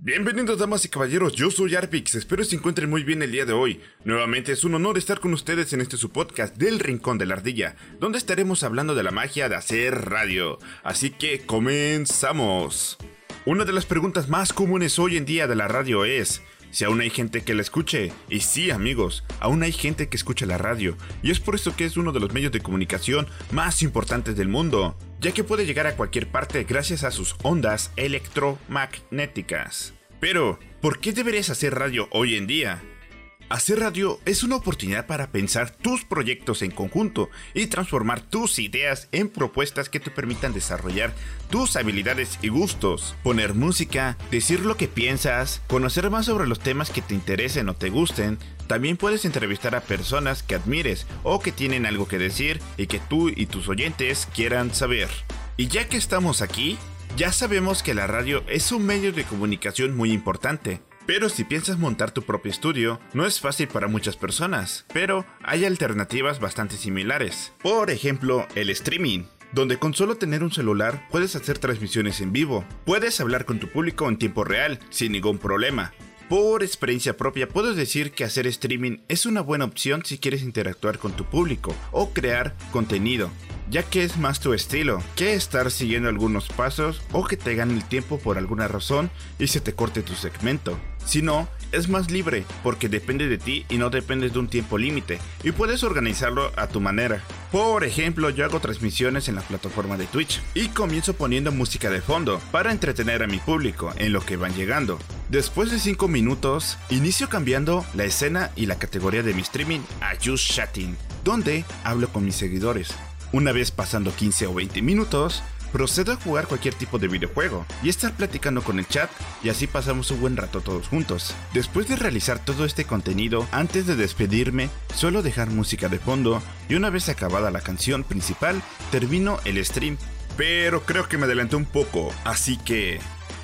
Bienvenidos damas y caballeros, yo soy Arpix, espero se encuentren muy bien el día de hoy. Nuevamente es un honor estar con ustedes en este su podcast del Rincón de la Ardilla, donde estaremos hablando de la magia de hacer radio. Así que comenzamos. Una de las preguntas más comunes hoy en día de la radio es, si aún hay gente que la escuche. Y sí, amigos, aún hay gente que escucha la radio. Y es por eso que es uno de los medios de comunicación más importantes del mundo, ya que puede llegar a cualquier parte gracias a sus ondas electromagnéticas. Pero, ¿por qué deberías hacer radio hoy en día? Hacer radio es una oportunidad para pensar tus proyectos en conjunto y transformar tus ideas en propuestas que te permitan desarrollar tus habilidades y gustos. Poner música, decir lo que piensas, conocer más sobre los temas que te interesen o te gusten. También puedes entrevistar a personas que admires o que tienen algo que decir y que tú y tus oyentes quieran saber. Y ya que estamos aquí, ya sabemos que la radio es un medio de comunicación muy importante pero si piensas montar tu propio estudio, no es fácil para muchas personas, pero hay alternativas bastante similares. Por ejemplo, el streaming donde con solo tener un celular puedes hacer transmisiones en vivo, puedes hablar con tu público en tiempo real sin ningún problema. Por experiencia propia puedo decir que hacer streaming es una buena opción si quieres interactuar con tu público o crear contenido, ya que es más tu estilo que estar siguiendo algunos pasos o que te gane el tiempo por alguna razón y se te corte tu segmento. Si no, es más libre porque depende de ti y no dependes de un tiempo límite y puedes organizarlo a tu manera. Por ejemplo, yo hago transmisiones en la plataforma de Twitch y comienzo poniendo música de fondo para entretener a mi público en lo que van llegando. Después de 5 minutos, inicio cambiando la escena y la categoría de mi streaming a Just Chatting, donde hablo con mis seguidores. Una vez pasando 15 o 20 minutos, procedo a jugar cualquier tipo de videojuego y estar platicando con el chat y así pasamos un buen rato todos juntos. Después de realizar todo este contenido, antes de despedirme, suelo dejar música de fondo y una vez acabada la canción principal, termino el stream. Pero creo que me adelanté un poco, así que...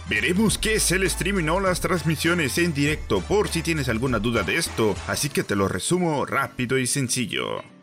Veremos qué es el streaming o las transmisiones en directo por si tienes alguna duda de esto, así que te lo resumo rápido y sencillo.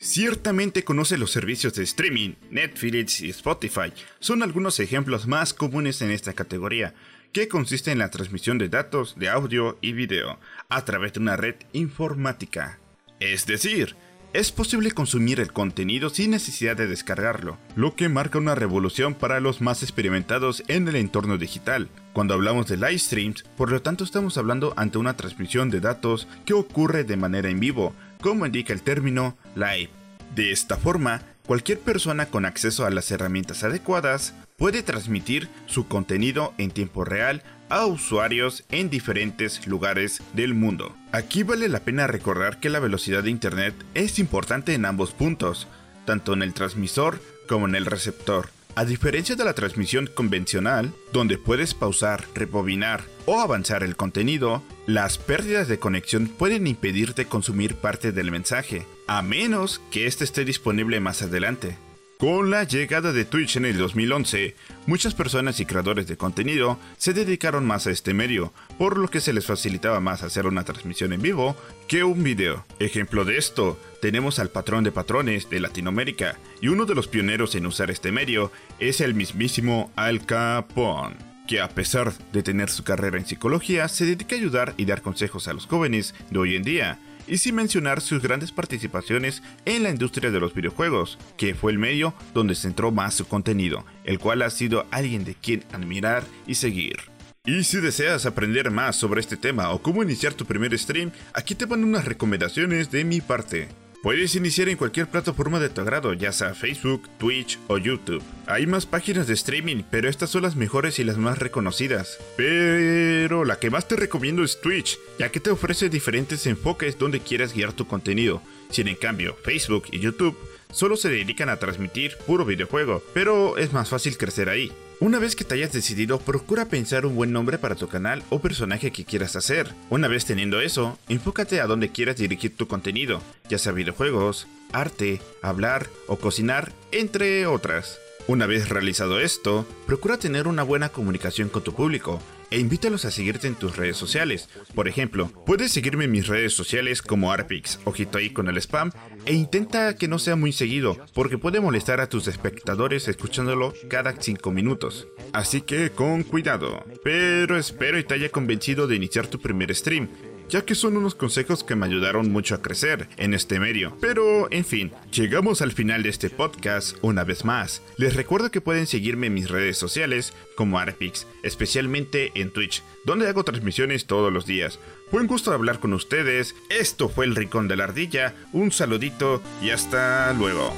Ciertamente conoce los servicios de streaming, Netflix y Spotify son algunos ejemplos más comunes en esta categoría, que consiste en la transmisión de datos de audio y video a través de una red informática. Es decir, es posible consumir el contenido sin necesidad de descargarlo, lo que marca una revolución para los más experimentados en el entorno digital. Cuando hablamos de live streams, por lo tanto estamos hablando ante una transmisión de datos que ocurre de manera en vivo, como indica el término live. De esta forma, cualquier persona con acceso a las herramientas adecuadas puede transmitir su contenido en tiempo real a usuarios en diferentes lugares del mundo. Aquí vale la pena recordar que la velocidad de Internet es importante en ambos puntos, tanto en el transmisor como en el receptor. A diferencia de la transmisión convencional, donde puedes pausar, rebobinar o avanzar el contenido, las pérdidas de conexión pueden impedirte consumir parte del mensaje, a menos que éste esté disponible más adelante. Con la llegada de Twitch en el 2011, muchas personas y creadores de contenido se dedicaron más a este medio, por lo que se les facilitaba más hacer una transmisión en vivo que un video. Ejemplo de esto, tenemos al patrón de patrones de Latinoamérica, y uno de los pioneros en usar este medio es el mismísimo Al Capone que a pesar de tener su carrera en psicología, se dedica a ayudar y dar consejos a los jóvenes de hoy en día, y sin mencionar sus grandes participaciones en la industria de los videojuegos, que fue el medio donde centró más su contenido, el cual ha sido alguien de quien admirar y seguir. Y si deseas aprender más sobre este tema o cómo iniciar tu primer stream, aquí te van unas recomendaciones de mi parte. Puedes iniciar en cualquier plataforma de tu agrado, ya sea Facebook, Twitch o YouTube. Hay más páginas de streaming, pero estas son las mejores y las más reconocidas. Pero la que más te recomiendo es Twitch, ya que te ofrece diferentes enfoques donde quieras guiar tu contenido. Sin en cambio, Facebook y YouTube solo se dedican a transmitir puro videojuego, pero es más fácil crecer ahí. Una vez que te hayas decidido, procura pensar un buen nombre para tu canal o personaje que quieras hacer. Una vez teniendo eso, enfócate a donde quieras dirigir tu contenido, ya sea videojuegos, arte, hablar o cocinar, entre otras. Una vez realizado esto, procura tener una buena comunicación con tu público e invítalos a seguirte en tus redes sociales. Por ejemplo, puedes seguirme en mis redes sociales como Arpix, ojito ahí con el spam, e intenta que no sea muy seguido, porque puede molestar a tus espectadores escuchándolo cada 5 minutos. Así que con cuidado. Pero espero y te haya convencido de iniciar tu primer stream ya que son unos consejos que me ayudaron mucho a crecer en este medio. Pero, en fin, llegamos al final de este podcast una vez más. Les recuerdo que pueden seguirme en mis redes sociales como Arpix, especialmente en Twitch, donde hago transmisiones todos los días. Buen gusto de hablar con ustedes, esto fue el Rincón de la Ardilla, un saludito y hasta luego.